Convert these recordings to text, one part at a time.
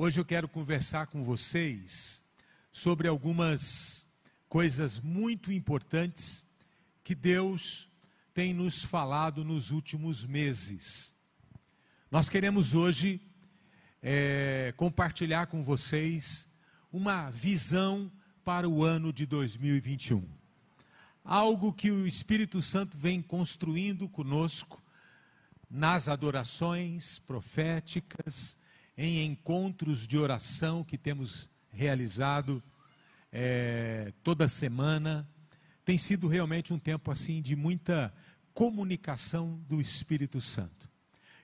Hoje eu quero conversar com vocês sobre algumas coisas muito importantes que Deus tem nos falado nos últimos meses. Nós queremos hoje é, compartilhar com vocês uma visão para o ano de 2021. Algo que o Espírito Santo vem construindo conosco nas adorações proféticas, em encontros de oração que temos realizado é, toda semana. Tem sido realmente um tempo assim de muita comunicação do Espírito Santo.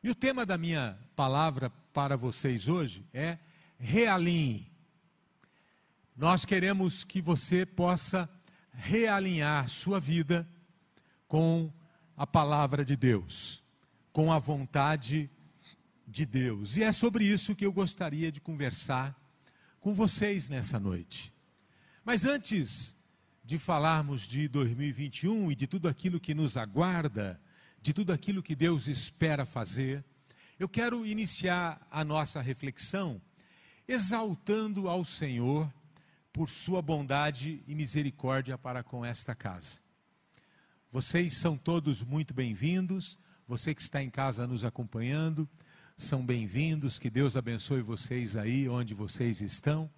E o tema da minha palavra para vocês hoje é realinhe. Nós queremos que você possa realinhar sua vida com a palavra de Deus com a vontade de Deus. E é sobre isso que eu gostaria de conversar com vocês nessa noite. Mas antes de falarmos de 2021 e de tudo aquilo que nos aguarda, de tudo aquilo que Deus espera fazer, eu quero iniciar a nossa reflexão exaltando ao Senhor por sua bondade e misericórdia para com esta casa. Vocês são todos muito bem-vindos. Você que está em casa nos acompanhando, são bem-vindos, que Deus abençoe vocês aí onde vocês estão.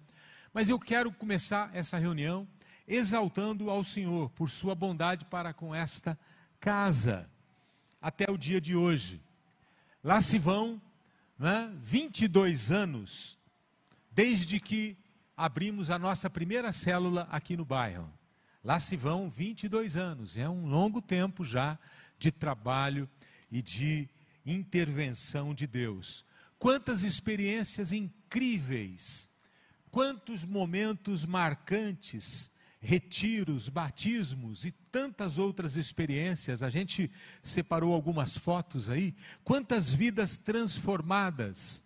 Mas eu quero começar essa reunião exaltando ao Senhor por sua bondade para com esta casa, até o dia de hoje. Lá se vão né, 22 anos desde que abrimos a nossa primeira célula aqui no bairro. Lá se vão 22 anos, é um longo tempo já de trabalho e de intervenção de Deus. Quantas experiências incríveis, quantos momentos marcantes, retiros, batismos e tantas outras experiências. A gente separou algumas fotos aí. Quantas vidas transformadas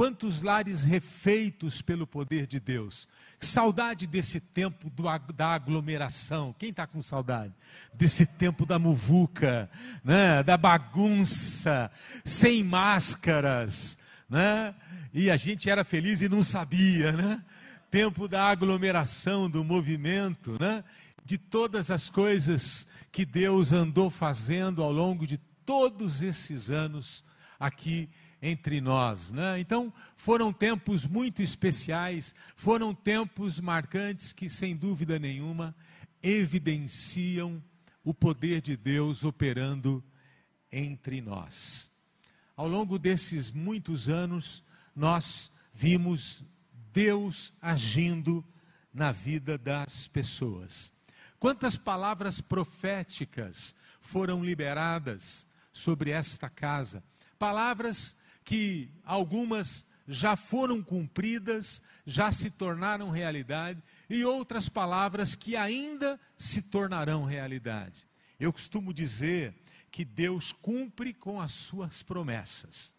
Quantos lares refeitos pelo poder de Deus. Saudade desse tempo do, da aglomeração. Quem está com saudade? Desse tempo da muvuca, né? da bagunça, sem máscaras. Né? E a gente era feliz e não sabia. Né? Tempo da aglomeração, do movimento, né? de todas as coisas que Deus andou fazendo ao longo de todos esses anos aqui entre nós. Né? Então, foram tempos muito especiais, foram tempos marcantes que, sem dúvida nenhuma, evidenciam o poder de Deus operando entre nós. Ao longo desses muitos anos, nós vimos Deus agindo na vida das pessoas. Quantas palavras proféticas foram liberadas sobre esta casa? Palavras que algumas já foram cumpridas, já se tornaram realidade, e outras palavras que ainda se tornarão realidade. Eu costumo dizer que Deus cumpre com as suas promessas,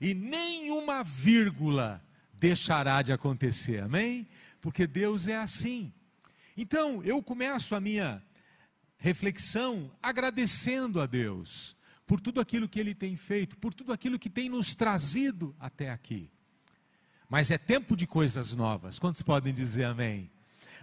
e nenhuma vírgula deixará de acontecer, amém? Porque Deus é assim. Então, eu começo a minha reflexão agradecendo a Deus por tudo aquilo que Ele tem feito, por tudo aquilo que tem nos trazido até aqui. Mas é tempo de coisas novas. Quantos podem dizer amém?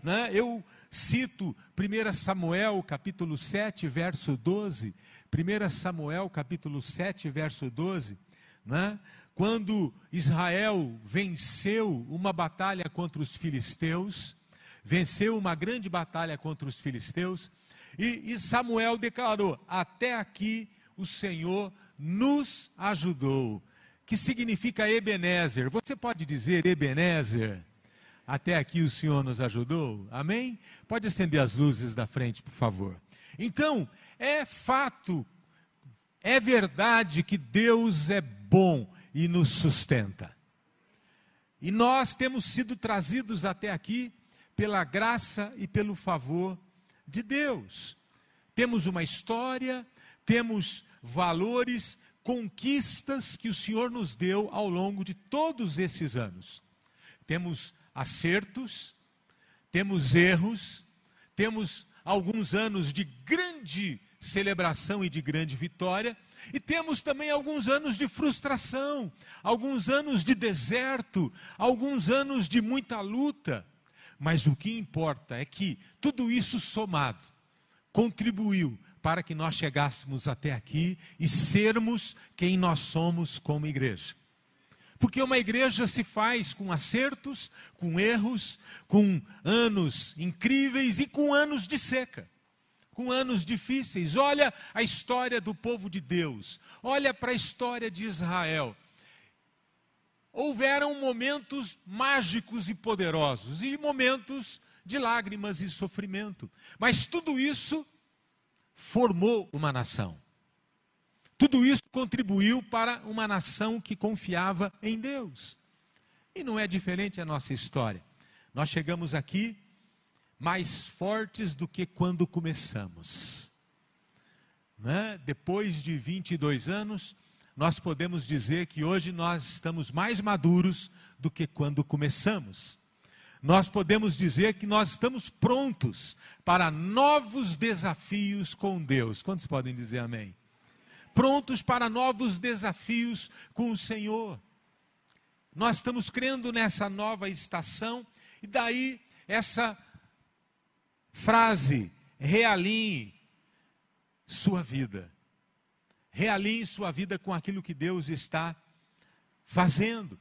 Né? Eu cito 1 Samuel capítulo 7, verso 12. 1 Samuel capítulo 7, verso 12. Né? Quando Israel venceu uma batalha contra os filisteus, venceu uma grande batalha contra os filisteus, e, e Samuel declarou: Até aqui o Senhor nos ajudou. Que significa Ebenezer? Você pode dizer Ebenezer? Até aqui o Senhor nos ajudou? Amém? Pode acender as luzes da frente, por favor. Então, é fato, é verdade que Deus é bom e nos sustenta. E nós temos sido trazidos até aqui pela graça e pelo favor de Deus. Temos uma história, temos valores, conquistas que o Senhor nos deu ao longo de todos esses anos. Temos acertos, temos erros, temos alguns anos de grande celebração e de grande vitória, E temos também alguns anos de frustração, alguns anos de deserto, alguns anos de muita luta. Mas o que importa é que tudo isso somado contribuiu para que nós chegássemos até aqui e sermos quem nós somos como igreja. Porque uma igreja se faz com acertos, com erros, com anos incríveis e com anos de seca, com anos difíceis. Olha a história do povo de Deus, olha para a história de Israel. Houveram momentos mágicos e poderosos e momentos de lágrimas e sofrimento, mas tudo isso formou uma nação. Tudo isso contribuiu para uma nação que confiava em Deus. E não é diferente a nossa história. Nós chegamos aqui mais fortes do que quando começamos. Né? Depois de 22 anos, nós podemos dizer que hoje nós estamos mais maduros do que quando começamos. Nós podemos dizer que nós estamos prontos para novos desafios com Deus. Quantos podem dizer amém? prontos para novos desafios com o Senhor. Nós estamos crendo nessa nova estação, e daí essa frase: realinhe sua vida. Realinhe sua vida com aquilo que Deus está fazendo.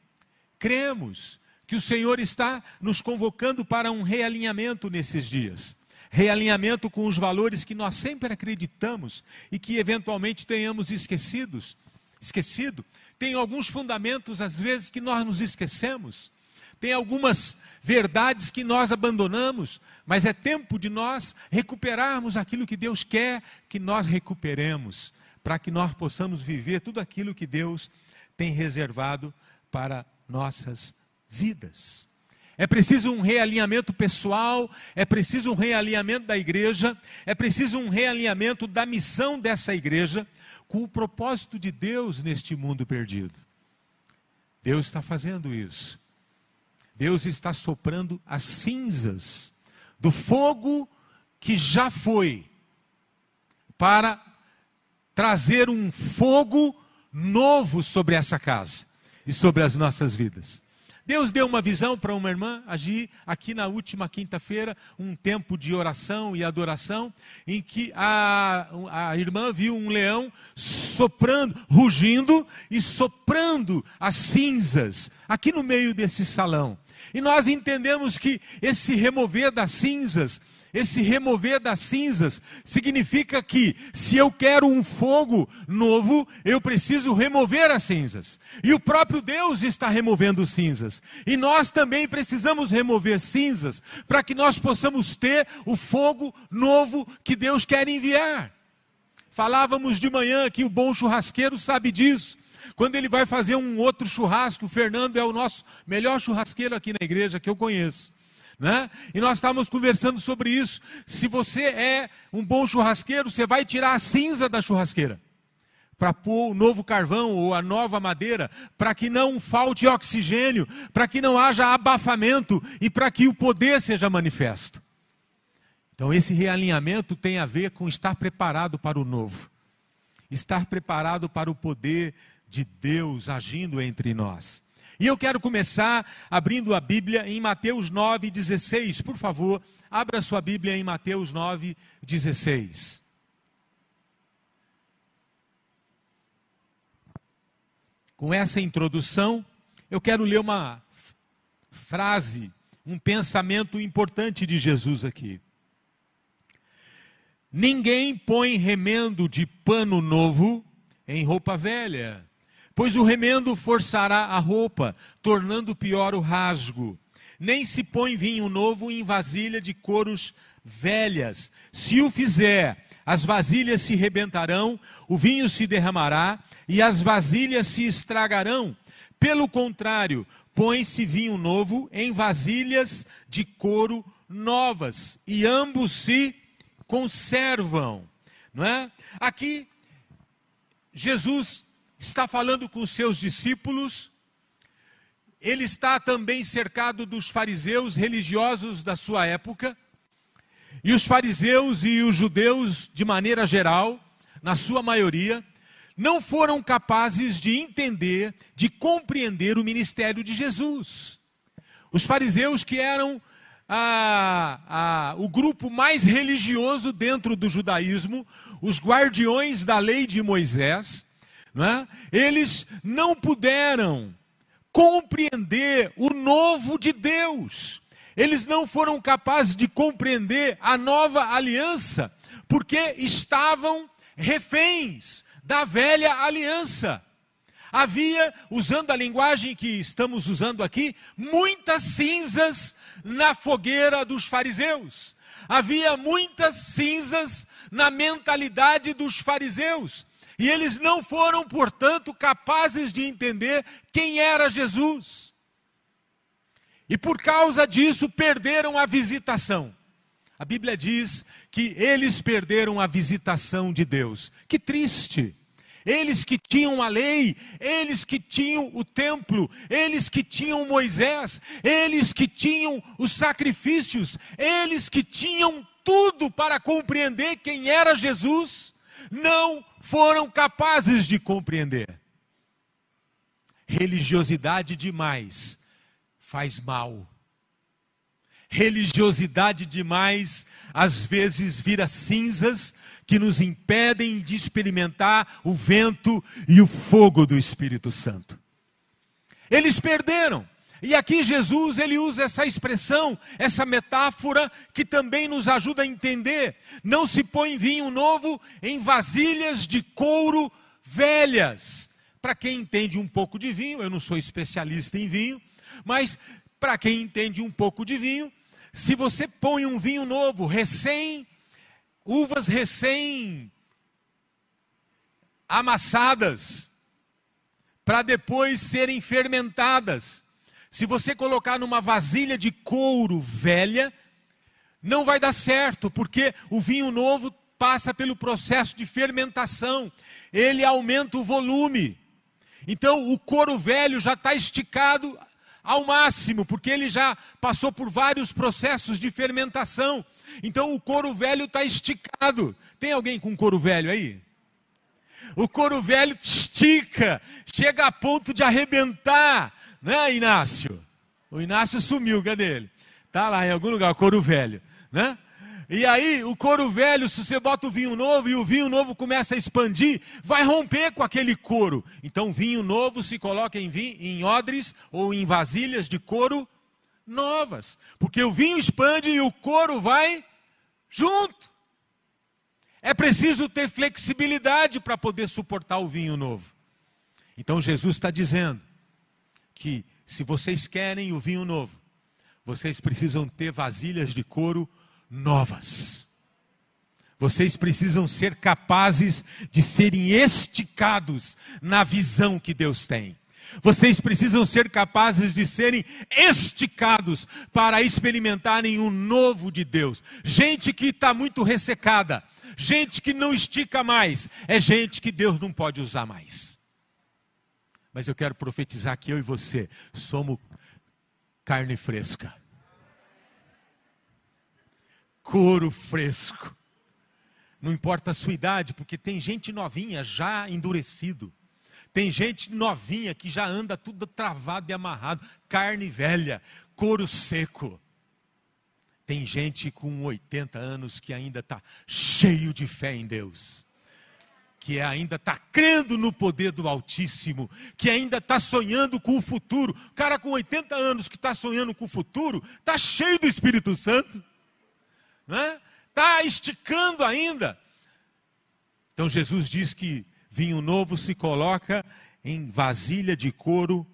Cremos que o Senhor está nos convocando para um realinhamento nesses dias realinhamento com os valores que nós sempre acreditamos e que eventualmente tenhamos esquecidos, esquecido. Tem alguns fundamentos às vezes que nós nos esquecemos. Tem algumas verdades que nós abandonamos, mas é tempo de nós recuperarmos aquilo que Deus quer que nós recuperemos, para que nós possamos viver tudo aquilo que Deus tem reservado para nossas vidas. É preciso um realinhamento pessoal, é preciso um realinhamento da igreja, é preciso um realinhamento da missão dessa igreja com o propósito de Deus neste mundo perdido. Deus está fazendo isso. Deus está soprando as cinzas do fogo que já foi, para trazer um fogo novo sobre essa casa e sobre as nossas vidas. Deus deu uma visão para uma irmã agir aqui na última quinta-feira, um tempo de oração e adoração, em que a, a irmã viu um leão soprando, rugindo e soprando as cinzas aqui no meio desse salão. E nós entendemos que esse remover das cinzas esse remover das cinzas significa que, se eu quero um fogo novo, eu preciso remover as cinzas. E o próprio Deus está removendo cinzas. E nós também precisamos remover cinzas para que nós possamos ter o fogo novo que Deus quer enviar. Falávamos de manhã que o bom churrasqueiro sabe disso. Quando ele vai fazer um outro churrasco, o Fernando é o nosso melhor churrasqueiro aqui na igreja que eu conheço. Né? E nós estávamos conversando sobre isso. Se você é um bom churrasqueiro, você vai tirar a cinza da churrasqueira para pôr o novo carvão ou a nova madeira, para que não falte oxigênio, para que não haja abafamento e para que o poder seja manifesto. Então, esse realinhamento tem a ver com estar preparado para o novo, estar preparado para o poder de Deus agindo entre nós. E eu quero começar abrindo a Bíblia em Mateus 9, 16. Por favor, abra sua Bíblia em Mateus 9, 16. Com essa introdução, eu quero ler uma frase, um pensamento importante de Jesus aqui. Ninguém põe remendo de pano novo em roupa velha Pois o remendo forçará a roupa, tornando pior o rasgo. Nem se põe vinho novo em vasilha de couros velhas. Se o fizer, as vasilhas se rebentarão, o vinho se derramará e as vasilhas se estragarão. Pelo contrário, põe-se vinho novo em vasilhas de couro novas, e ambos se conservam. Não é? Aqui, Jesus está falando com os seus discípulos, ele está também cercado dos fariseus religiosos da sua época, e os fariseus e os judeus, de maneira geral, na sua maioria, não foram capazes de entender, de compreender o ministério de Jesus. Os fariseus, que eram a, a, o grupo mais religioso dentro do judaísmo, os guardiões da lei de Moisés, não é? eles não puderam compreender o novo de Deus. Eles não foram capazes de compreender a nova aliança, porque estavam reféns da velha aliança. Havia, usando a linguagem que estamos usando aqui, muitas cinzas na fogueira dos fariseus. Havia muitas cinzas na mentalidade dos fariseus. E eles não foram, portanto, capazes de entender quem era Jesus. E por causa disso perderam a visitação. A Bíblia diz que eles perderam a visitação de Deus. Que triste! Eles que tinham a lei, eles que tinham o templo, eles que tinham Moisés, eles que tinham os sacrifícios, eles que tinham tudo para compreender quem era Jesus, não foram capazes de compreender. Religiosidade demais faz mal. Religiosidade demais às vezes vira cinzas que nos impedem de experimentar o vento e o fogo do Espírito Santo. Eles perderam. E aqui Jesus ele usa essa expressão, essa metáfora que também nos ajuda a entender. Não se põe vinho novo em vasilhas de couro velhas. Para quem entende um pouco de vinho, eu não sou especialista em vinho, mas para quem entende um pouco de vinho, se você põe um vinho novo, recém, uvas recém amassadas, para depois serem fermentadas, se você colocar numa vasilha de couro velha, não vai dar certo, porque o vinho novo passa pelo processo de fermentação, ele aumenta o volume. Então o couro velho já está esticado ao máximo, porque ele já passou por vários processos de fermentação. Então o couro velho está esticado. Tem alguém com couro velho aí? O couro velho estica, chega a ponto de arrebentar, né, Inácio? O Inácio sumiu, cadê ele? Está lá em algum lugar, o couro velho, né? E aí, o couro velho, se você bota o vinho novo e o vinho novo começa a expandir, vai romper com aquele couro. Então, vinho novo se coloca em, vinho, em odres ou em vasilhas de couro novas. Porque o vinho expande e o couro vai junto. É preciso ter flexibilidade para poder suportar o vinho novo. Então, Jesus está dizendo que se vocês querem o vinho novo, vocês precisam ter vasilhas de couro novas. Vocês precisam ser capazes de serem esticados na visão que Deus tem. Vocês precisam ser capazes de serem esticados para experimentarem o novo de Deus. Gente que está muito ressecada, gente que não estica mais, é gente que Deus não pode usar mais. Mas eu quero profetizar que eu e você somos carne fresca couro fresco. Não importa a sua idade, porque tem gente novinha já endurecido. Tem gente novinha que já anda tudo travado e amarrado, carne velha, couro seco. Tem gente com 80 anos que ainda está cheio de fé em Deus, que ainda está crendo no poder do Altíssimo, que ainda está sonhando com o futuro. O cara com 80 anos que está sonhando com o futuro, está cheio do Espírito Santo né? Está esticando ainda. Então Jesus diz que vinho novo se coloca em vasilha de couro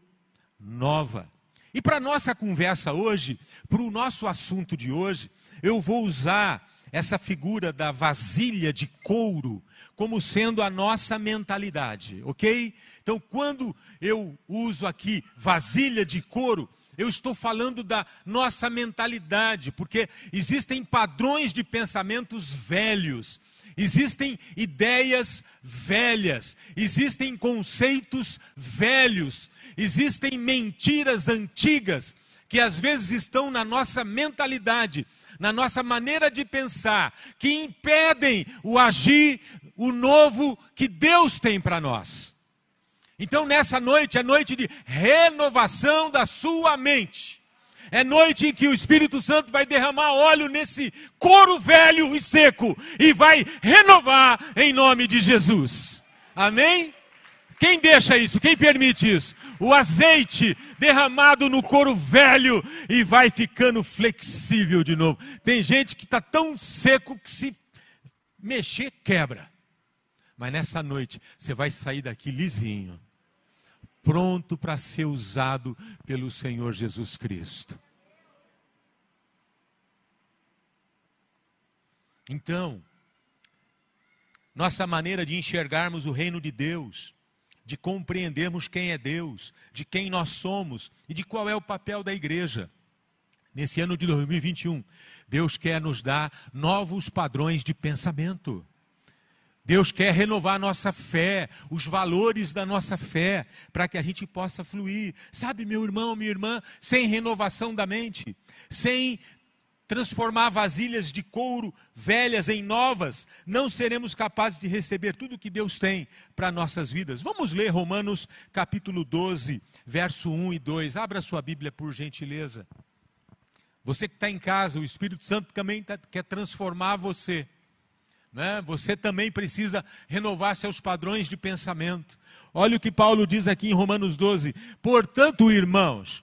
nova. E para nossa conversa hoje, para o nosso assunto de hoje, eu vou usar essa figura da vasilha de couro como sendo a nossa mentalidade, ok? Então, quando eu uso aqui vasilha de couro, eu estou falando da nossa mentalidade, porque existem padrões de pensamentos velhos, existem ideias velhas, existem conceitos velhos, existem mentiras antigas que às vezes estão na nossa mentalidade, na nossa maneira de pensar, que impedem o agir, o novo que Deus tem para nós. Então, nessa noite é noite de renovação da sua mente. É noite em que o Espírito Santo vai derramar óleo nesse couro velho e seco e vai renovar em nome de Jesus. Amém? Quem deixa isso? Quem permite isso? O azeite derramado no couro velho e vai ficando flexível de novo. Tem gente que está tão seco que se mexer quebra. Mas nessa noite você vai sair daqui lisinho, pronto para ser usado pelo Senhor Jesus Cristo. Então, nossa maneira de enxergarmos o reino de Deus de compreendermos quem é Deus, de quem nós somos e de qual é o papel da igreja. Nesse ano de 2021, Deus quer nos dar novos padrões de pensamento. Deus quer renovar nossa fé, os valores da nossa fé, para que a gente possa fluir. Sabe, meu irmão, minha irmã, sem renovação da mente, sem transformar vasilhas de couro velhas em novas, não seremos capazes de receber tudo que Deus tem para nossas vidas. Vamos ler Romanos capítulo 12, verso 1 e 2. Abra sua Bíblia por gentileza. Você que está em casa, o Espírito Santo também tá, quer transformar você. Né? Você também precisa renovar seus padrões de pensamento. Olha o que Paulo diz aqui em Romanos 12: Portanto, irmãos,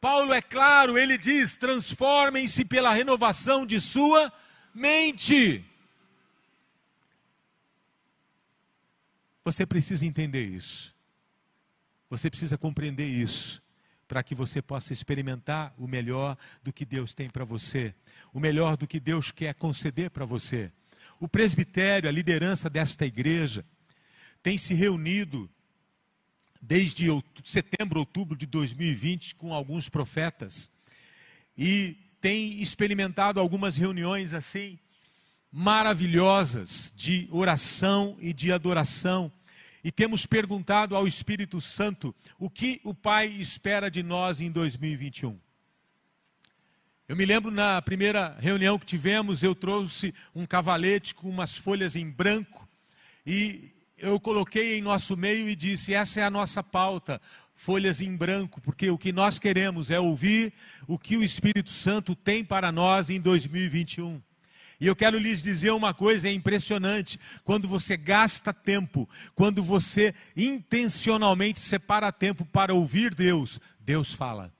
Paulo é claro, ele diz: transformem-se pela renovação de sua mente. Você precisa entender isso. Você precisa compreender isso para que você possa experimentar o melhor do que Deus tem para você, o melhor do que Deus quer conceder para você. O presbitério, a liderança desta igreja, tem se reunido desde setembro, outubro de 2020 com alguns profetas e tem experimentado algumas reuniões assim maravilhosas de oração e de adoração. E temos perguntado ao Espírito Santo o que o Pai espera de nós em 2021. Eu me lembro na primeira reunião que tivemos, eu trouxe um cavalete com umas folhas em branco e eu coloquei em nosso meio e disse: essa é a nossa pauta, folhas em branco, porque o que nós queremos é ouvir o que o Espírito Santo tem para nós em 2021. E eu quero lhes dizer uma coisa: é impressionante. Quando você gasta tempo, quando você intencionalmente separa tempo para ouvir Deus, Deus fala.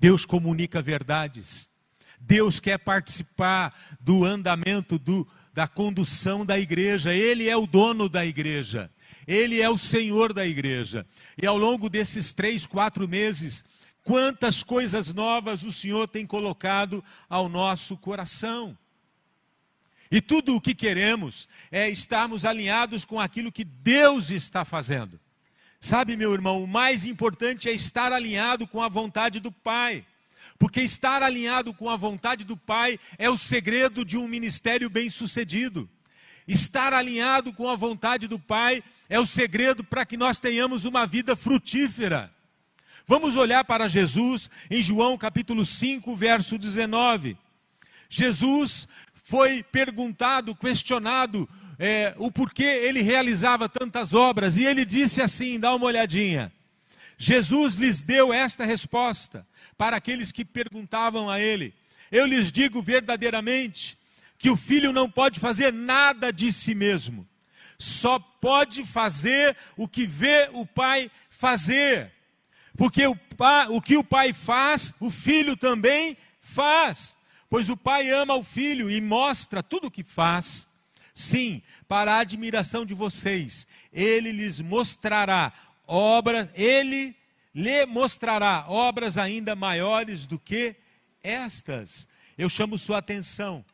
Deus comunica verdades. Deus quer participar do andamento do, da condução da igreja. Ele é o dono da igreja. Ele é o Senhor da igreja. E ao longo desses três, quatro meses, quantas coisas novas o Senhor tem colocado ao nosso coração. E tudo o que queremos é estarmos alinhados com aquilo que Deus está fazendo. Sabe, meu irmão, o mais importante é estar alinhado com a vontade do Pai. Porque estar alinhado com a vontade do Pai é o segredo de um ministério bem-sucedido. Estar alinhado com a vontade do Pai é o segredo para que nós tenhamos uma vida frutífera. Vamos olhar para Jesus em João capítulo 5, verso 19. Jesus foi perguntado, questionado é, o porquê ele realizava tantas obras, e ele disse assim: dá uma olhadinha. Jesus lhes deu esta resposta para aqueles que perguntavam a ele: Eu lhes digo verdadeiramente que o filho não pode fazer nada de si mesmo, só pode fazer o que vê o pai fazer, porque o, o que o pai faz, o filho também faz, pois o pai ama o filho e mostra tudo o que faz. Sim, para a admiração de vocês, ele lhes mostrará obras, ele lhe mostrará obras ainda maiores do que estas. Eu chamo sua atenção.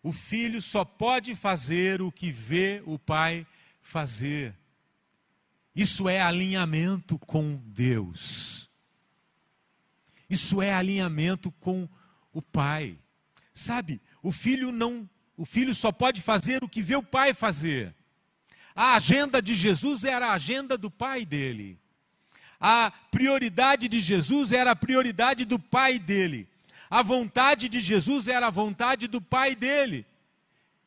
O filho só pode fazer o que vê o pai fazer. Isso é alinhamento com Deus. Isso é alinhamento com o pai. Sabe, o filho não, o filho só pode fazer o que vê o pai fazer. A agenda de Jesus era a agenda do pai dele. A prioridade de Jesus era a prioridade do pai dele. A vontade de Jesus era a vontade do pai dele.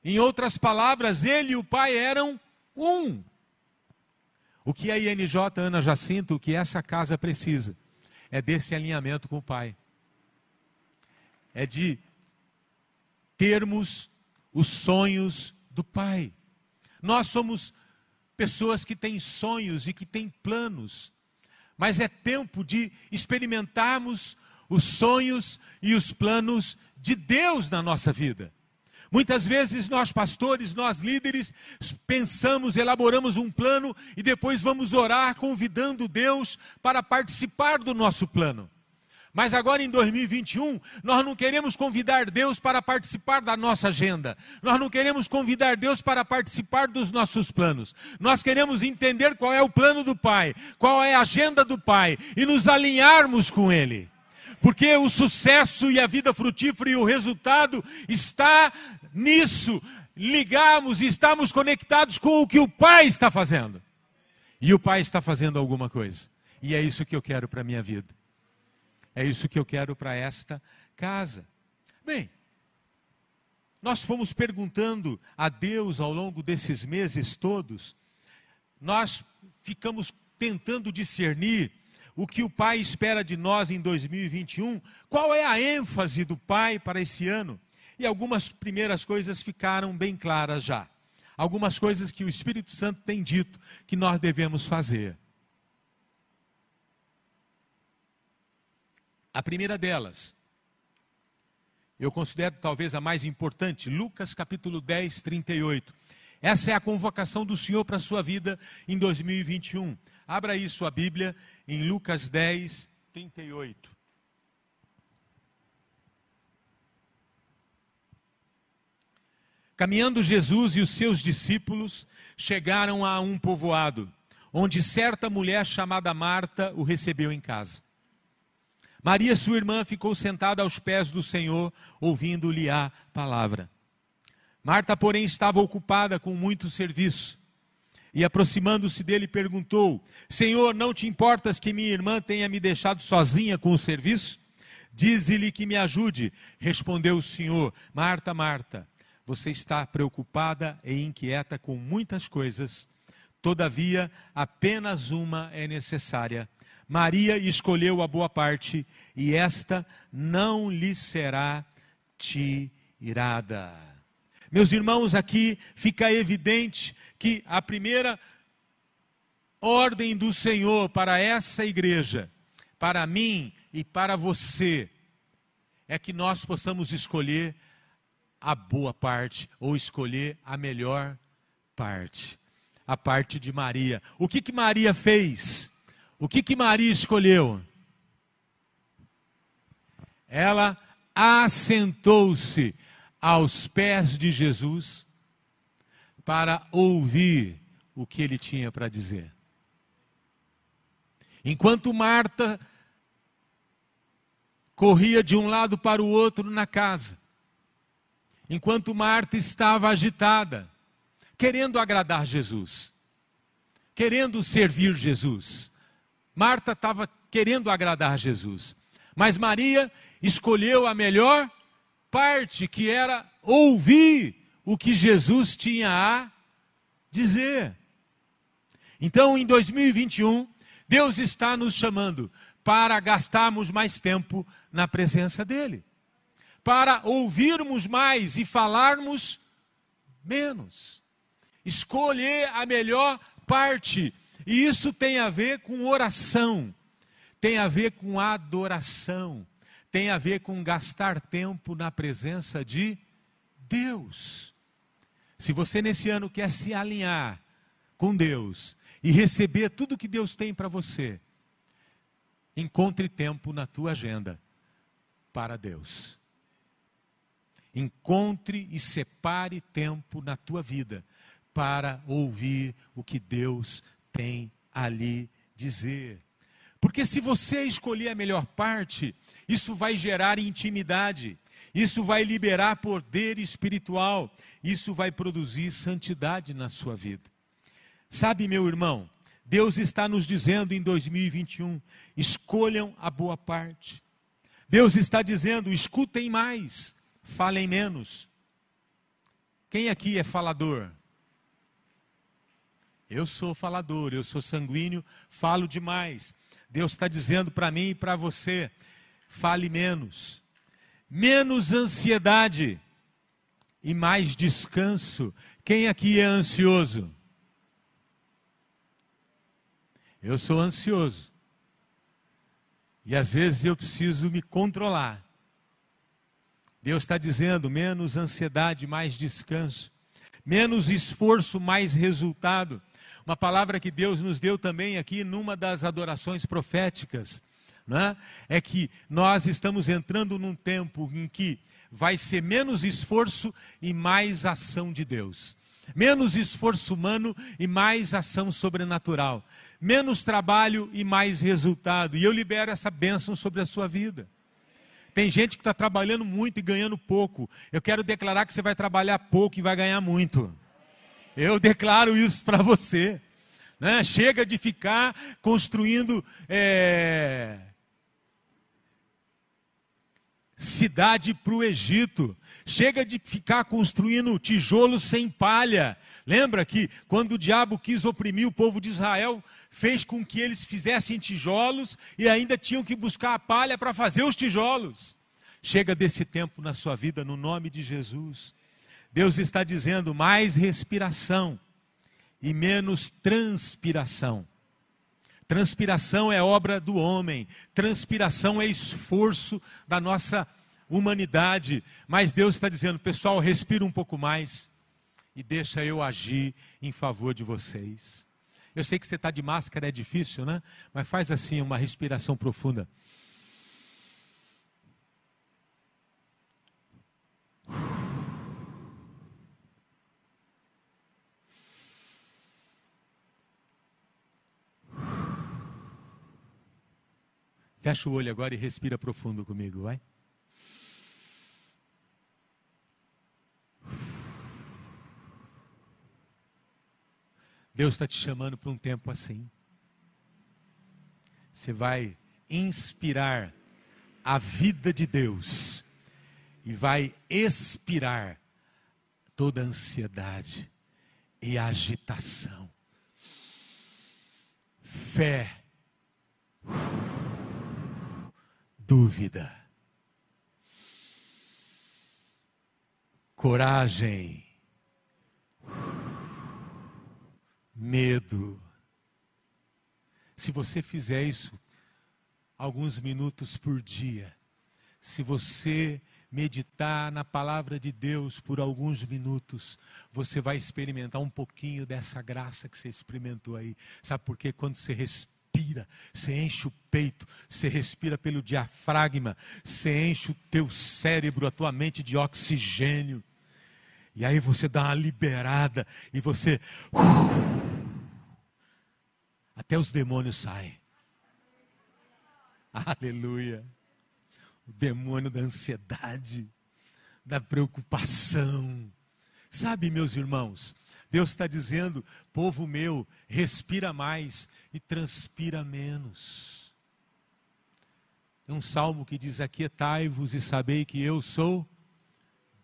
Em outras palavras, ele e o pai eram um. O que a INJ Ana Jacinto, o que essa casa precisa, é desse alinhamento com o pai. É de termos os sonhos do pai. Nós somos pessoas que têm sonhos e que têm planos, mas é tempo de experimentarmos os sonhos e os planos de Deus na nossa vida. Muitas vezes nós pastores, nós líderes, pensamos, elaboramos um plano e depois vamos orar convidando Deus para participar do nosso plano. Mas agora em 2021, nós não queremos convidar Deus para participar da nossa agenda. Nós não queremos convidar Deus para participar dos nossos planos. Nós queremos entender qual é o plano do Pai, qual é a agenda do Pai e nos alinharmos com Ele. Porque o sucesso e a vida frutífera e o resultado está nisso. Ligamos e estamos conectados com o que o Pai está fazendo. E o Pai está fazendo alguma coisa. E é isso que eu quero para a minha vida. É isso que eu quero para esta casa. Bem, nós fomos perguntando a Deus ao longo desses meses todos, nós ficamos tentando discernir o que o Pai espera de nós em 2021, qual é a ênfase do Pai para esse ano. E algumas primeiras coisas ficaram bem claras já. Algumas coisas que o Espírito Santo tem dito que nós devemos fazer. A primeira delas, eu considero talvez a mais importante, Lucas capítulo 10, 38. Essa é a convocação do Senhor para a sua vida em 2021. Abra aí sua Bíblia em Lucas 10, 38. Caminhando Jesus e os seus discípulos chegaram a um povoado, onde certa mulher chamada Marta o recebeu em casa. Maria, sua irmã, ficou sentada aos pés do Senhor, ouvindo-lhe a palavra. Marta, porém, estava ocupada com muito serviço. E aproximando-se dele, perguntou: Senhor, não te importas que minha irmã tenha me deixado sozinha com o serviço? Dize-lhe que me ajude. Respondeu o Senhor: Marta, Marta, você está preocupada e inquieta com muitas coisas, todavia apenas uma é necessária. Maria escolheu a boa parte, e esta não lhe será tirada. Meus irmãos, aqui fica evidente que a primeira ordem do Senhor para essa igreja, para mim e para você, é que nós possamos escolher a boa parte ou escolher a melhor parte, a parte de Maria. O que que Maria fez? O que que Maria escolheu? Ela assentou-se aos pés de Jesus para ouvir o que ele tinha para dizer. Enquanto Marta corria de um lado para o outro na casa, enquanto Marta estava agitada, querendo agradar Jesus, querendo servir Jesus, Marta estava querendo agradar Jesus, mas Maria escolheu a melhor parte, que era ouvir o que Jesus tinha a dizer. Então, em 2021, Deus está nos chamando para gastarmos mais tempo na presença dEle, para ouvirmos mais e falarmos menos. Escolher a melhor parte e isso tem a ver com oração, tem a ver com adoração, tem a ver com gastar tempo na presença de Deus. Se você nesse ano quer se alinhar com Deus e receber tudo que Deus tem para você, encontre tempo na tua agenda para Deus. Encontre e separe tempo na tua vida para ouvir o que Deus tem ali dizer. Porque se você escolher a melhor parte, isso vai gerar intimidade, isso vai liberar poder espiritual, isso vai produzir santidade na sua vida. Sabe, meu irmão, Deus está nos dizendo em 2021: escolham a boa parte. Deus está dizendo: escutem mais, falem menos. Quem aqui é falador? Eu sou falador, eu sou sanguíneo, falo demais. Deus está dizendo para mim e para você: fale menos, menos ansiedade e mais descanso. Quem aqui é ansioso? Eu sou ansioso. E às vezes eu preciso me controlar. Deus está dizendo: menos ansiedade, mais descanso. Menos esforço, mais resultado. Uma palavra que Deus nos deu também aqui numa das adorações proféticas. Né? É que nós estamos entrando num tempo em que vai ser menos esforço e mais ação de Deus. Menos esforço humano e mais ação sobrenatural. Menos trabalho e mais resultado. E eu libero essa bênção sobre a sua vida. Tem gente que está trabalhando muito e ganhando pouco. Eu quero declarar que você vai trabalhar pouco e vai ganhar muito. Eu declaro isso para você. Né? Chega de ficar construindo é, cidade para o Egito. Chega de ficar construindo tijolos sem palha. Lembra que quando o diabo quis oprimir o povo de Israel, fez com que eles fizessem tijolos e ainda tinham que buscar a palha para fazer os tijolos. Chega desse tempo na sua vida, no nome de Jesus. Deus está dizendo mais respiração e menos transpiração. Transpiração é obra do homem, transpiração é esforço da nossa humanidade. Mas Deus está dizendo, pessoal, respira um pouco mais e deixa eu agir em favor de vocês. Eu sei que você está de máscara, é difícil, né? Mas faz assim uma respiração profunda. Fecha o olho agora e respira profundo comigo, vai. Deus está te chamando para um tempo assim. Você vai inspirar a vida de Deus e vai expirar toda ansiedade e agitação. Fé dúvida, coragem, medo. Se você fizer isso alguns minutos por dia, se você meditar na palavra de Deus por alguns minutos, você vai experimentar um pouquinho dessa graça que você experimentou aí. Sabe por quê? Quando você respira, respira, você enche o peito, você respira pelo diafragma, você enche o teu cérebro, a tua mente de oxigênio. E aí você dá uma liberada e você. Uh, até os demônios saem. Aleluia. O demônio da ansiedade, da preocupação. Sabe, meus irmãos, Deus está dizendo: povo meu, respira mais e transpira menos. Tem um salmo que diz: Aquietai-vos e sabei que eu sou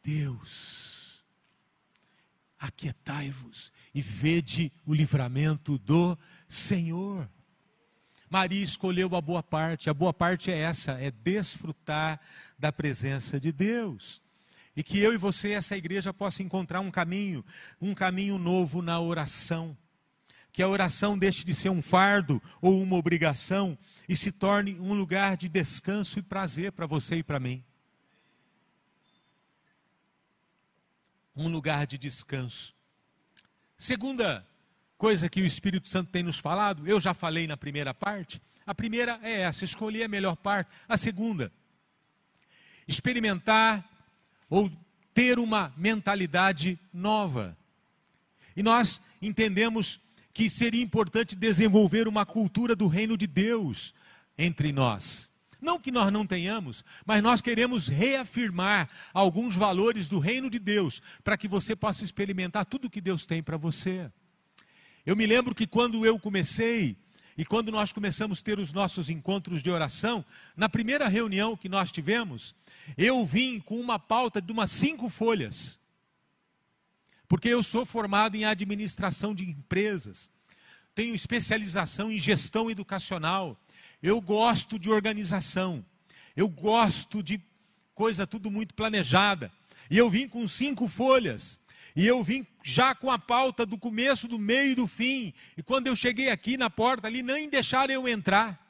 Deus. Aquietai-vos e vede o livramento do Senhor. Maria escolheu a boa parte, a boa parte é essa: é desfrutar da presença de Deus. E que eu e você, essa igreja, possa encontrar um caminho, um caminho novo na oração. Que a oração deixe de ser um fardo ou uma obrigação e se torne um lugar de descanso e prazer para você e para mim. Um lugar de descanso. Segunda coisa que o Espírito Santo tem nos falado, eu já falei na primeira parte, A primeira é essa, escolher a melhor parte. A segunda, experimentar ou ter uma mentalidade nova. E nós entendemos que seria importante desenvolver uma cultura do reino de Deus entre nós. Não que nós não tenhamos, mas nós queremos reafirmar alguns valores do reino de Deus, para que você possa experimentar tudo que Deus tem para você. Eu me lembro que quando eu comecei, e quando nós começamos a ter os nossos encontros de oração, na primeira reunião que nós tivemos, eu vim com uma pauta de umas cinco folhas. Porque eu sou formado em administração de empresas, tenho especialização em gestão educacional, eu gosto de organização, eu gosto de coisa tudo muito planejada. E eu vim com cinco folhas, e eu vim já com a pauta do começo, do meio e do fim. E quando eu cheguei aqui na porta ali, nem deixaram eu entrar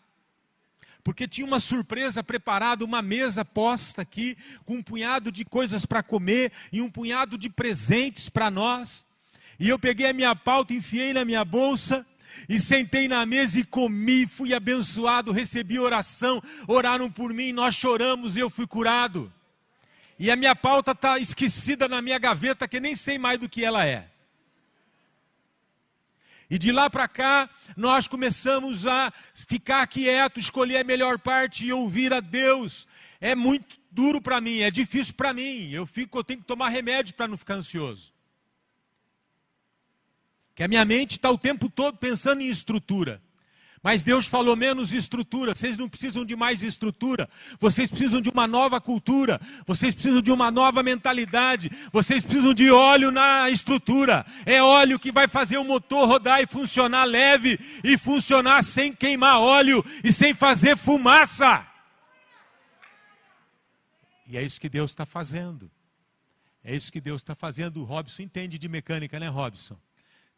porque tinha uma surpresa preparada, uma mesa posta aqui, com um punhado de coisas para comer e um punhado de presentes para nós. E eu peguei a minha pauta, enfiei na minha bolsa e sentei na mesa e comi, fui abençoado, recebi oração, oraram por mim, nós choramos e eu fui curado. E a minha pauta está esquecida na minha gaveta, que nem sei mais do que ela é. E de lá para cá, nós começamos a ficar quieto, escolher a melhor parte e ouvir a Deus. É muito duro para mim, é difícil para mim. Eu fico, eu tenho que tomar remédio para não ficar ansioso. Que a minha mente está o tempo todo pensando em estrutura. Mas Deus falou menos estrutura. Vocês não precisam de mais estrutura. Vocês precisam de uma nova cultura. Vocês precisam de uma nova mentalidade. Vocês precisam de óleo na estrutura. É óleo que vai fazer o motor rodar e funcionar leve e funcionar sem queimar óleo e sem fazer fumaça. E é isso que Deus está fazendo. É isso que Deus está fazendo. O Robson entende de mecânica, né, Robson?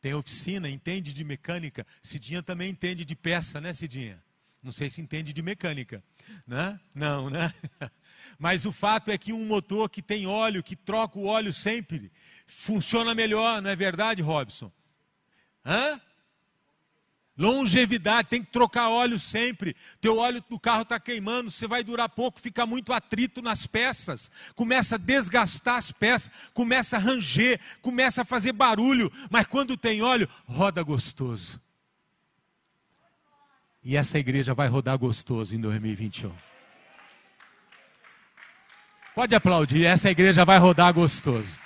Tem oficina, entende de mecânica. Cidinha também entende de peça, né, Cidinha? Não sei se entende de mecânica, né? Não, né? Mas o fato é que um motor que tem óleo, que troca o óleo sempre, funciona melhor, não é verdade, Robson? Hã? Longevidade, tem que trocar óleo sempre. Teu óleo do carro está queimando, você vai durar pouco, fica muito atrito nas peças, começa a desgastar as peças, começa a ranger, começa a fazer barulho, mas quando tem óleo, roda gostoso. E essa igreja vai rodar gostoso em 2021. Pode aplaudir, essa igreja vai rodar gostoso.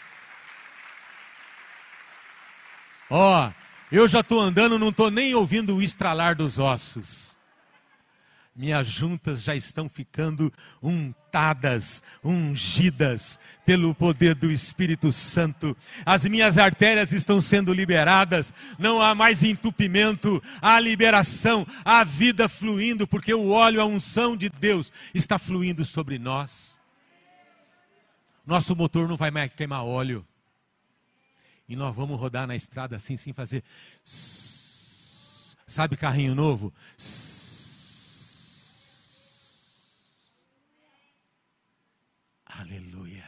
Ó, oh, eu já estou andando, não estou nem ouvindo o estralar dos ossos. Minhas juntas já estão ficando untadas, ungidas pelo poder do Espírito Santo. As minhas artérias estão sendo liberadas, não há mais entupimento, há liberação, há vida fluindo, porque o óleo, a unção de Deus está fluindo sobre nós. Nosso motor não vai mais queimar óleo e nós vamos rodar na estrada assim, sem fazer. Sabe carrinho novo? Aleluia.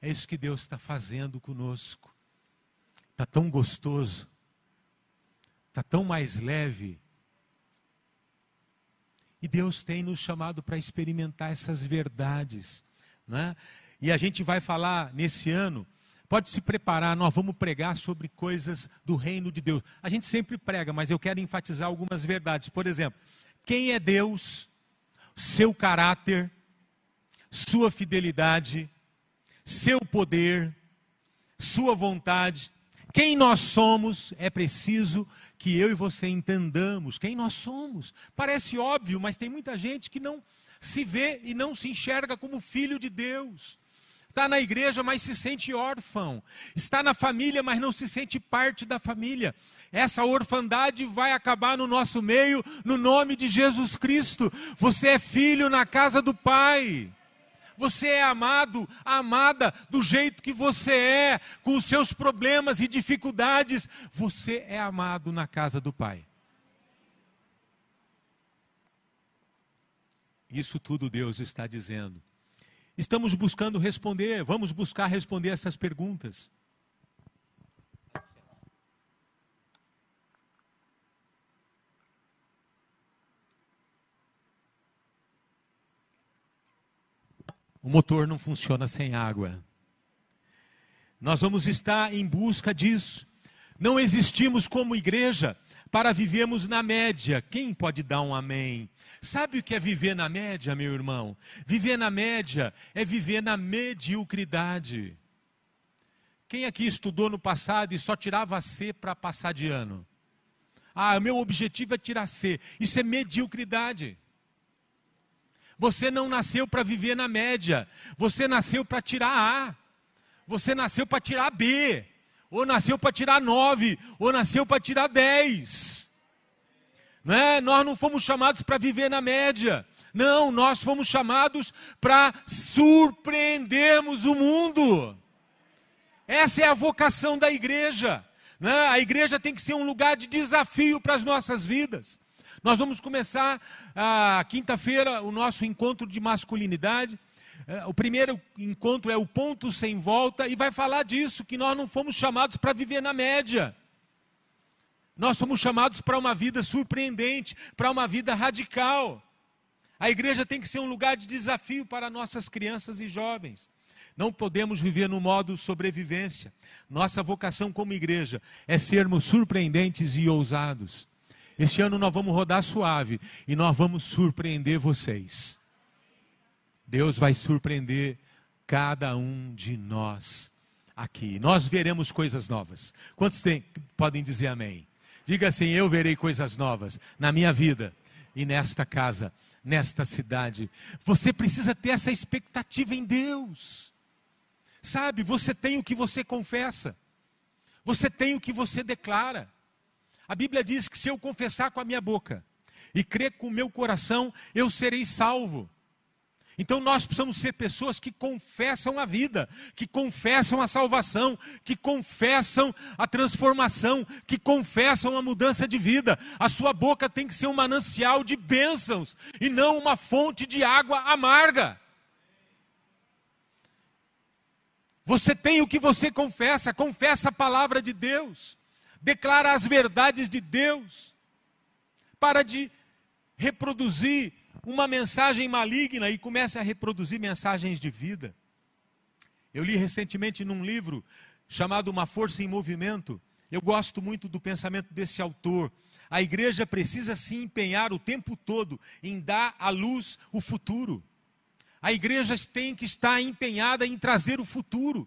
É isso que Deus está fazendo conosco. Está tão gostoso. Está tão mais leve. E Deus tem nos chamado para experimentar essas verdades. Né? E a gente vai falar nesse ano Pode se preparar, nós vamos pregar sobre coisas do reino de Deus. A gente sempre prega, mas eu quero enfatizar algumas verdades. Por exemplo, quem é Deus, seu caráter, sua fidelidade, seu poder, sua vontade, quem nós somos, é preciso que eu e você entendamos quem nós somos. Parece óbvio, mas tem muita gente que não se vê e não se enxerga como filho de Deus. Está na igreja, mas se sente órfão. Está na família, mas não se sente parte da família. Essa orfandade vai acabar no nosso meio, no nome de Jesus Cristo. Você é filho na casa do Pai. Você é amado, amada do jeito que você é, com os seus problemas e dificuldades. Você é amado na casa do Pai. Isso tudo Deus está dizendo. Estamos buscando responder, vamos buscar responder essas perguntas. O motor não funciona sem água. Nós vamos estar em busca disso. Não existimos como igreja para vivermos na média. Quem pode dar um amém? Sabe o que é viver na média, meu irmão? Viver na média é viver na mediocridade. Quem aqui estudou no passado e só tirava C para passar de ano? Ah, meu objetivo é tirar C. Isso é mediocridade. Você não nasceu para viver na média. Você nasceu para tirar A. Você nasceu para tirar B. Ou nasceu para tirar 9. Ou nasceu para tirar 10. Não é? Nós não fomos chamados para viver na média. Não, nós fomos chamados para surpreendermos o mundo. Essa é a vocação da igreja. Né? A igreja tem que ser um lugar de desafio para as nossas vidas. Nós vamos começar a quinta-feira o nosso encontro de masculinidade. É, o primeiro encontro é o ponto sem volta e vai falar disso, que nós não fomos chamados para viver na média. Nós somos chamados para uma vida surpreendente, para uma vida radical. A igreja tem que ser um lugar de desafio para nossas crianças e jovens. Não podemos viver no modo sobrevivência. Nossa vocação como igreja é sermos surpreendentes e ousados. Este ano nós vamos rodar suave e nós vamos surpreender vocês. Deus vai surpreender cada um de nós aqui. Nós veremos coisas novas. Quantos tem, podem dizer amém? Diga assim: Eu verei coisas novas na minha vida e nesta casa, nesta cidade. Você precisa ter essa expectativa em Deus. Sabe, você tem o que você confessa, você tem o que você declara. A Bíblia diz que se eu confessar com a minha boca e crer com o meu coração, eu serei salvo. Então nós precisamos ser pessoas que confessam a vida, que confessam a salvação, que confessam a transformação, que confessam a mudança de vida. A sua boca tem que ser um manancial de bênçãos e não uma fonte de água amarga. Você tem o que você confessa, confessa a palavra de Deus, declara as verdades de Deus. Para de reproduzir uma mensagem maligna e comece a reproduzir mensagens de vida. Eu li recentemente num livro chamado Uma Força em Movimento. Eu gosto muito do pensamento desse autor. A igreja precisa se empenhar o tempo todo em dar à luz o futuro. A igreja tem que estar empenhada em trazer o futuro.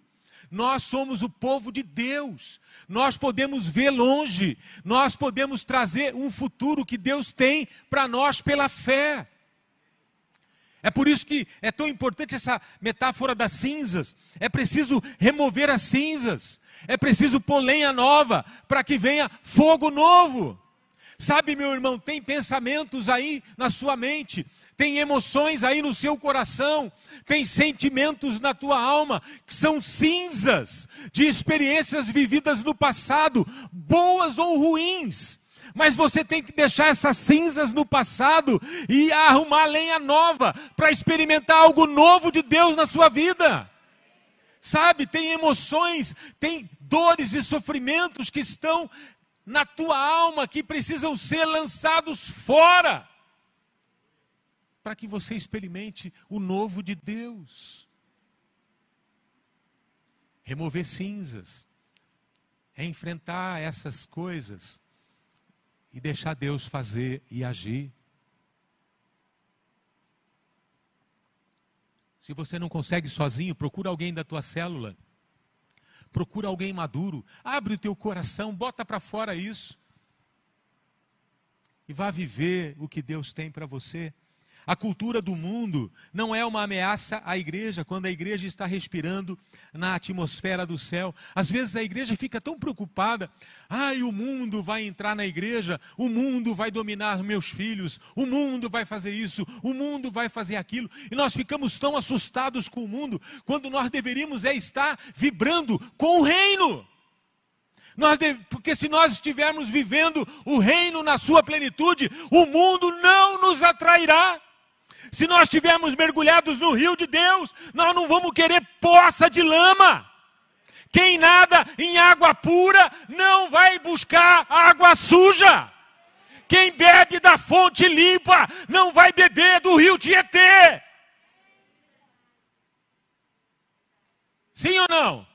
Nós somos o povo de Deus. Nós podemos ver longe. Nós podemos trazer um futuro que Deus tem para nós pela fé. É por isso que é tão importante essa metáfora das cinzas. É preciso remover as cinzas. É preciso pôr lenha nova para que venha fogo novo. Sabe, meu irmão, tem pensamentos aí na sua mente tem emoções aí no seu coração, tem sentimentos na tua alma que são cinzas de experiências vividas no passado, boas ou ruins. Mas você tem que deixar essas cinzas no passado e arrumar lenha nova para experimentar algo novo de Deus na sua vida. Sabe, tem emoções, tem dores e sofrimentos que estão na tua alma que precisam ser lançados fora para que você experimente o novo de Deus. Remover cinzas, é enfrentar essas coisas e deixar Deus fazer e agir. Se você não consegue sozinho, procura alguém da tua célula. Procura alguém maduro. Abre o teu coração, bota para fora isso. E vá viver o que Deus tem para você. A cultura do mundo não é uma ameaça à igreja quando a igreja está respirando na atmosfera do céu. Às vezes a igreja fica tão preocupada: ai, o mundo vai entrar na igreja, o mundo vai dominar meus filhos, o mundo vai fazer isso, o mundo vai fazer aquilo. E nós ficamos tão assustados com o mundo quando nós deveríamos é estar vibrando com o reino. Nós deve, porque se nós estivermos vivendo o reino na sua plenitude, o mundo não nos atrairá. Se nós estivermos mergulhados no rio de Deus, nós não vamos querer poça de lama. Quem nada em água pura não vai buscar água suja. Quem bebe da fonte limpa não vai beber do rio Tietê. Sim ou não?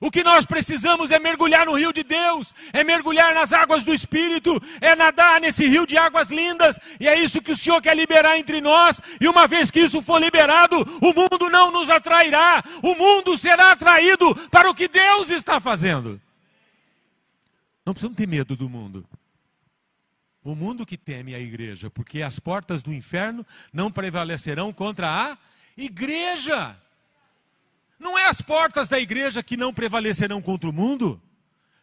O que nós precisamos é mergulhar no rio de Deus, é mergulhar nas águas do Espírito, é nadar nesse rio de águas lindas, e é isso que o Senhor quer liberar entre nós. E uma vez que isso for liberado, o mundo não nos atrairá, o mundo será atraído para o que Deus está fazendo. Não precisamos ter medo do mundo. O mundo que teme a igreja, porque as portas do inferno não prevalecerão contra a igreja. Não é as portas da igreja que não prevalecerão contra o mundo?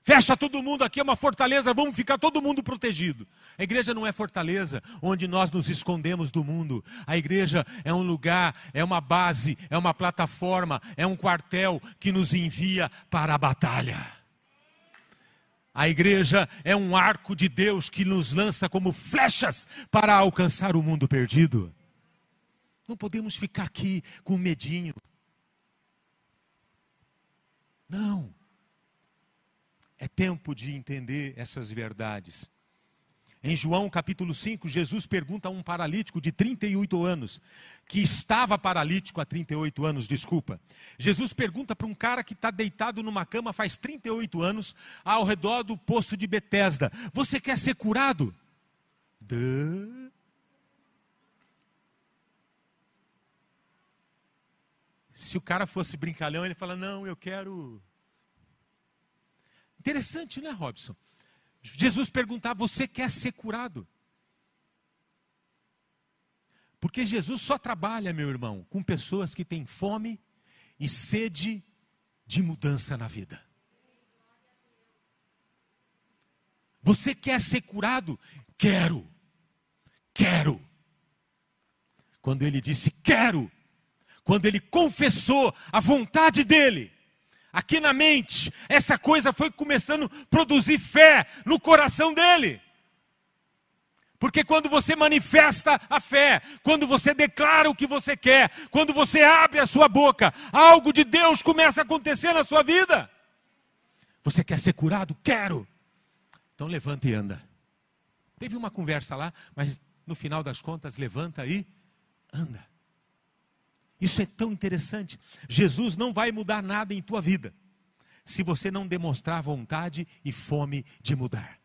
Fecha todo mundo aqui, é uma fortaleza, vamos ficar todo mundo protegido. A igreja não é fortaleza onde nós nos escondemos do mundo. A igreja é um lugar, é uma base, é uma plataforma, é um quartel que nos envia para a batalha. A igreja é um arco de Deus que nos lança como flechas para alcançar o mundo perdido. Não podemos ficar aqui com medinho. Não. É tempo de entender essas verdades. Em João capítulo 5, Jesus pergunta a um paralítico de 38 anos, que estava paralítico há 38 anos, desculpa. Jesus pergunta para um cara que está deitado numa cama faz 38 anos, ao redor do poço de Betesda: Você quer ser curado? Duh. Se o cara fosse brincalhão, ele fala: Não, eu quero. Interessante, né, Robson? Jesus perguntava: Você quer ser curado? Porque Jesus só trabalha, meu irmão, com pessoas que têm fome e sede de mudança na vida. Você quer ser curado? Quero. Quero. Quando ele disse quero, quando ele confessou a vontade dele, aqui na mente, essa coisa foi começando a produzir fé no coração dele. Porque quando você manifesta a fé, quando você declara o que você quer, quando você abre a sua boca, algo de Deus começa a acontecer na sua vida. Você quer ser curado? Quero. Então levanta e anda. Teve uma conversa lá, mas no final das contas, levanta e anda. Isso é tão interessante. Jesus não vai mudar nada em tua vida se você não demonstrar vontade e fome de mudar.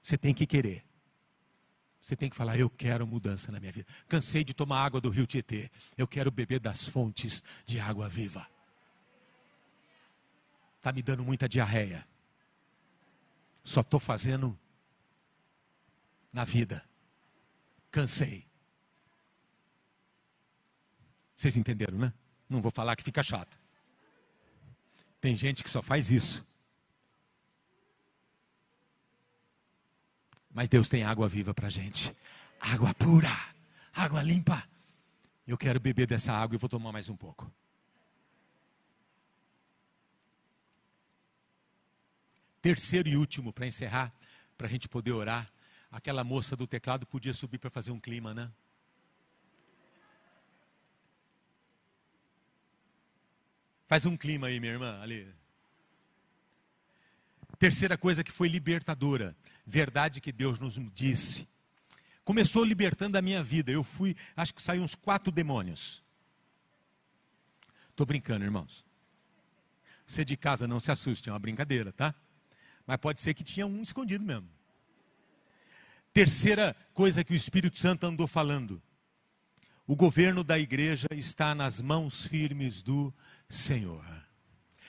Você tem que querer. Você tem que falar: Eu quero mudança na minha vida. Cansei de tomar água do rio Tietê. Eu quero beber das fontes de água viva. Está me dando muita diarreia. Só estou fazendo na vida. Cansei. Vocês entenderam, né? Não vou falar que fica chato. Tem gente que só faz isso. Mas Deus tem água viva para gente. Água pura, água limpa. Eu quero beber dessa água e vou tomar mais um pouco. Terceiro e último, para encerrar, para a gente poder orar. Aquela moça do teclado podia subir para fazer um clima, né? Faz um clima aí, minha irmã, ali. Terceira coisa que foi libertadora, verdade que Deus nos disse. Começou libertando a minha vida. Eu fui, acho que saiu uns quatro demônios. Estou brincando, irmãos. Você de casa não se assuste, é uma brincadeira, tá? Mas pode ser que tinha um escondido mesmo. Terceira coisa que o Espírito Santo andou falando. O governo da igreja está nas mãos firmes do Senhor.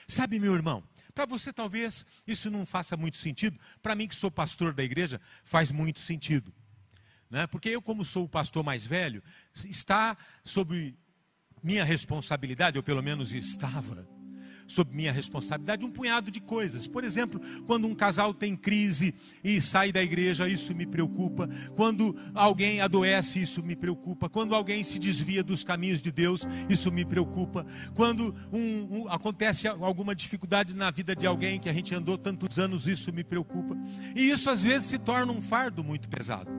Sabe, meu irmão, para você talvez isso não faça muito sentido, para mim que sou pastor da igreja, faz muito sentido. Né? Porque eu, como sou o pastor mais velho, está sob minha responsabilidade, ou pelo menos estava, sob minha responsabilidade um punhado de coisas. Por exemplo, quando um casal tem crise e sai da igreja, isso me preocupa. Quando alguém adoece, isso me preocupa. Quando alguém se desvia dos caminhos de Deus, isso me preocupa. Quando um, um, acontece alguma dificuldade na vida de alguém que a gente andou tantos anos, isso me preocupa. E isso às vezes se torna um fardo muito pesado.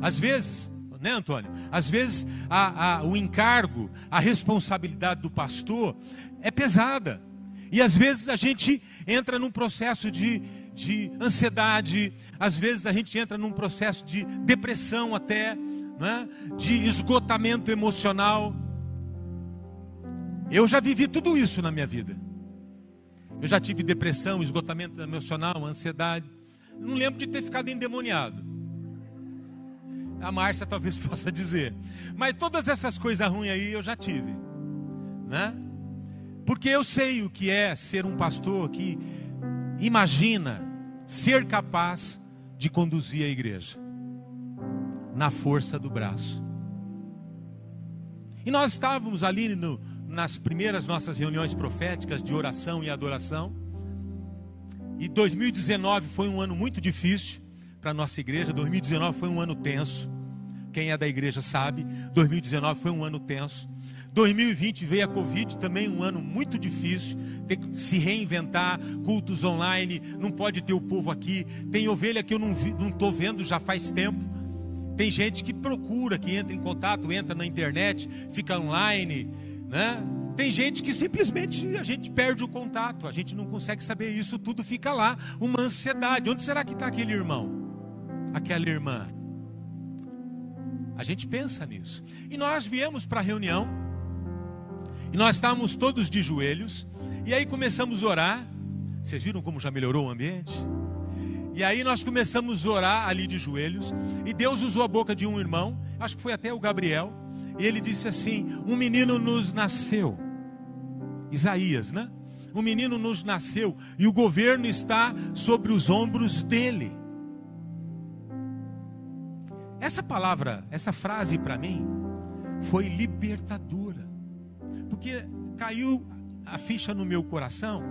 Às vezes né, Antônio? Às vezes a, a, o encargo, a responsabilidade do pastor é pesada. E às vezes a gente entra num processo de, de ansiedade, às vezes a gente entra num processo de depressão até, né, de esgotamento emocional. Eu já vivi tudo isso na minha vida. Eu já tive depressão, esgotamento emocional, ansiedade. Não lembro de ter ficado endemoniado. A Márcia talvez possa dizer. Mas todas essas coisas ruins aí eu já tive. Né? Porque eu sei o que é ser um pastor que imagina ser capaz de conduzir a igreja na força do braço. E nós estávamos ali no, nas primeiras nossas reuniões proféticas de oração e adoração. E 2019 foi um ano muito difícil para a nossa igreja. 2019 foi um ano tenso. Quem é da igreja sabe. 2019 foi um ano tenso. 2020 veio a Covid, também um ano muito difícil, ter que se reinventar, cultos online, não pode ter o povo aqui. Tem ovelha que eu não estou vendo já faz tempo. Tem gente que procura, que entra em contato, entra na internet, fica online, né? Tem gente que simplesmente a gente perde o contato, a gente não consegue saber isso, tudo fica lá, uma ansiedade. Onde será que está aquele irmão? Aquela irmã? A gente pensa nisso. E nós viemos para a reunião e nós estávamos todos de joelhos. E aí começamos a orar. Vocês viram como já melhorou o ambiente? E aí nós começamos a orar ali de joelhos. E Deus usou a boca de um irmão, acho que foi até o Gabriel. E ele disse assim: Um menino nos nasceu. Isaías, né? Um menino nos nasceu e o governo está sobre os ombros dele. Essa palavra, essa frase para mim foi libertadora porque caiu a ficha no meu coração.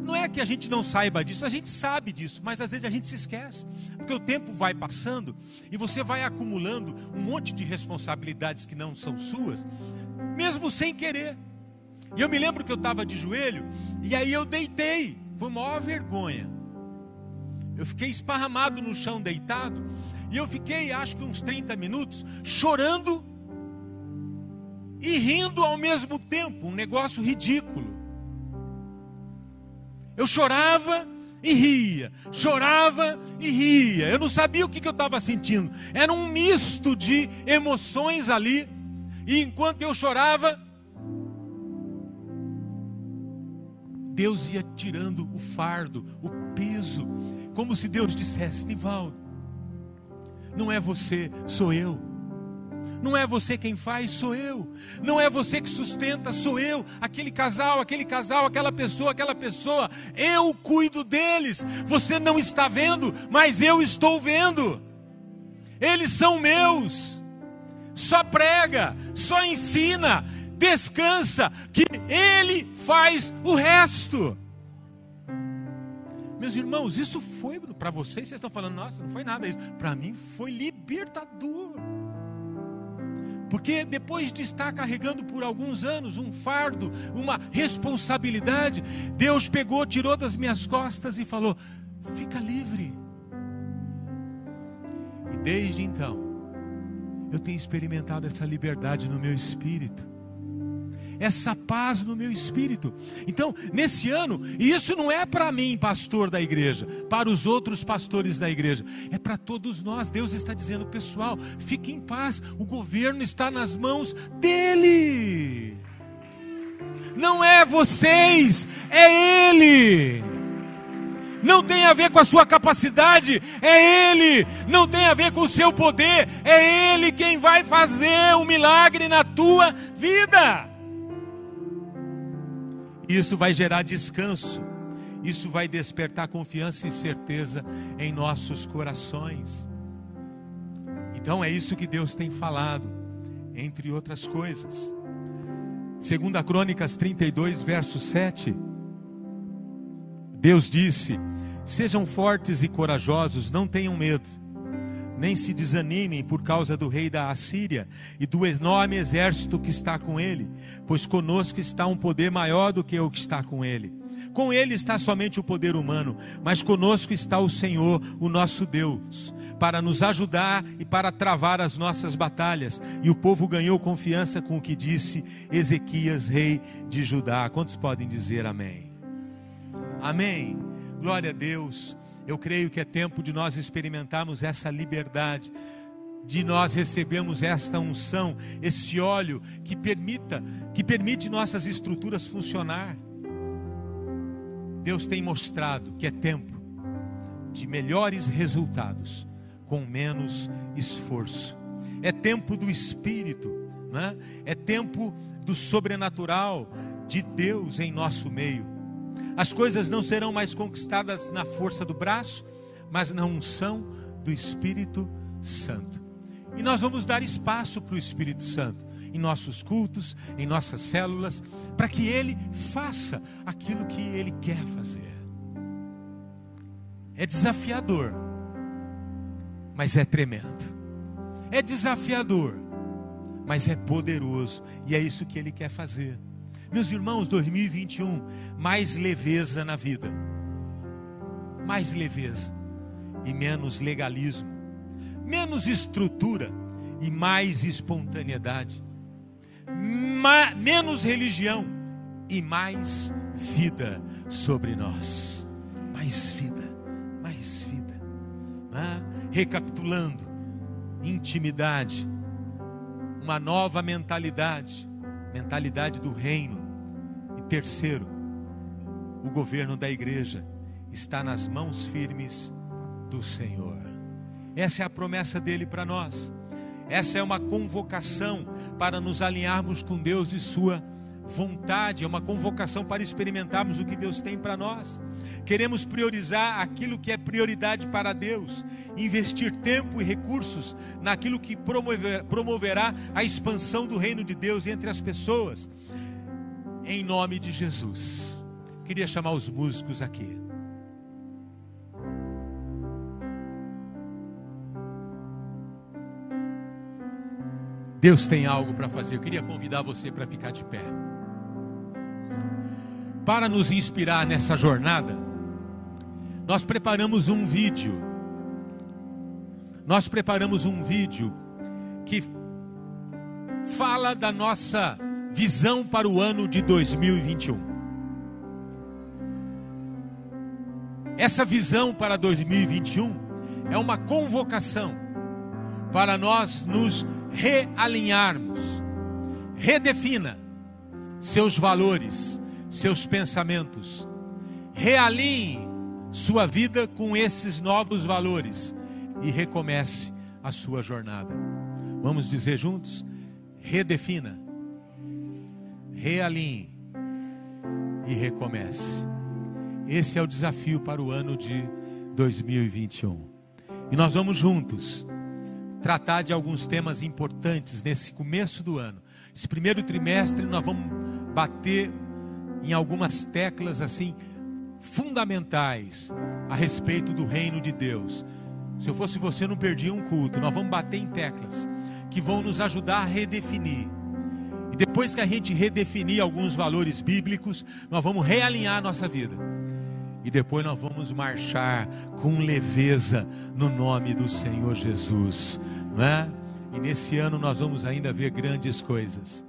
Não é que a gente não saiba disso, a gente sabe disso, mas às vezes a gente se esquece, porque o tempo vai passando e você vai acumulando um monte de responsabilidades que não são suas, mesmo sem querer. E eu me lembro que eu estava de joelho e aí eu deitei, foi uma maior vergonha. Eu fiquei esparramado no chão deitado e eu fiquei, acho que uns 30 minutos, chorando e rindo ao mesmo tempo, um negócio ridículo. Eu chorava e ria, chorava e ria. Eu não sabia o que, que eu estava sentindo. Era um misto de emoções ali. E enquanto eu chorava, Deus ia tirando o fardo, o peso, como se Deus dissesse: Nivaldo, não é você, sou eu. Não é você quem faz, sou eu. Não é você que sustenta, sou eu. Aquele casal, aquele casal, aquela pessoa, aquela pessoa. Eu cuido deles. Você não está vendo, mas eu estou vendo. Eles são meus. Só prega, só ensina, descansa, que Ele faz o resto. Meus irmãos, isso foi para vocês, vocês estão falando, nossa, não foi nada isso. Para mim foi libertador. Porque depois de estar carregando por alguns anos um fardo, uma responsabilidade, Deus pegou, tirou das minhas costas e falou: fica livre. E desde então, eu tenho experimentado essa liberdade no meu espírito essa paz no meu espírito. Então, nesse ano, e isso não é para mim, pastor da igreja, para os outros pastores da igreja, é para todos nós. Deus está dizendo, pessoal, fique em paz, o governo está nas mãos dEle. Não é vocês, é Ele não tem a ver com a sua capacidade, é Ele, não tem a ver com o seu poder, é Ele quem vai fazer o um milagre na tua vida. Isso vai gerar descanso. Isso vai despertar confiança e certeza em nossos corações. Então é isso que Deus tem falado, entre outras coisas. Segunda Crônicas 32, verso 7. Deus disse: Sejam fortes e corajosos, não tenham medo nem se desanimem por causa do rei da Assíria e do enorme exército que está com ele, pois conosco está um poder maior do que o que está com ele. Com ele está somente o poder humano, mas conosco está o Senhor, o nosso Deus, para nos ajudar e para travar as nossas batalhas. E o povo ganhou confiança com o que disse Ezequias, rei de Judá. Quantos podem dizer amém? Amém. Glória a Deus. Eu creio que é tempo de nós experimentarmos essa liberdade. de nós recebemos esta unção, esse óleo que permita, que permite nossas estruturas funcionar. Deus tem mostrado que é tempo de melhores resultados com menos esforço. É tempo do Espírito, né? é tempo do sobrenatural de Deus em nosso meio. As coisas não serão mais conquistadas na força do braço, mas na unção do Espírito Santo. E nós vamos dar espaço para o Espírito Santo em nossos cultos, em nossas células, para que ele faça aquilo que ele quer fazer. É desafiador, mas é tremendo. É desafiador, mas é poderoso, e é isso que ele quer fazer. Meus irmãos, 2021, mais leveza na vida, mais leveza e menos legalismo, menos estrutura e mais espontaneidade, Ma menos religião e mais vida sobre nós. Mais vida, mais vida. Ah, recapitulando: intimidade, uma nova mentalidade, mentalidade do reino. Terceiro, o governo da igreja está nas mãos firmes do Senhor. Essa é a promessa dele para nós. Essa é uma convocação para nos alinharmos com Deus e Sua vontade, é uma convocação para experimentarmos o que Deus tem para nós. Queremos priorizar aquilo que é prioridade para Deus, investir tempo e recursos naquilo que promover, promoverá a expansão do reino de Deus entre as pessoas, em nome de Jesus. Queria chamar os músicos aqui. Deus tem algo para fazer. Eu queria convidar você para ficar de pé. Para nos inspirar nessa jornada, nós preparamos um vídeo. Nós preparamos um vídeo que fala da nossa visão para o ano de 2021. Essa visão para 2021 é uma convocação para nós nos realinharmos. Redefina seus valores, seus pensamentos. Realinhe sua vida com esses novos valores e recomece a sua jornada. Vamos dizer juntos? Redefina, realinhe e recomece. Esse é o desafio para o ano de 2021. E nós vamos juntos tratar de alguns temas importantes nesse começo do ano. Esse primeiro trimestre nós vamos bater em algumas teclas assim fundamentais a respeito do reino de Deus. Se eu fosse você, não perdia um culto. Nós vamos bater em teclas que vão nos ajudar a redefinir. E depois que a gente redefinir alguns valores bíblicos, nós vamos realinhar a nossa vida. E depois nós vamos marchar com leveza no nome do Senhor Jesus, não é? E nesse ano nós vamos ainda ver grandes coisas.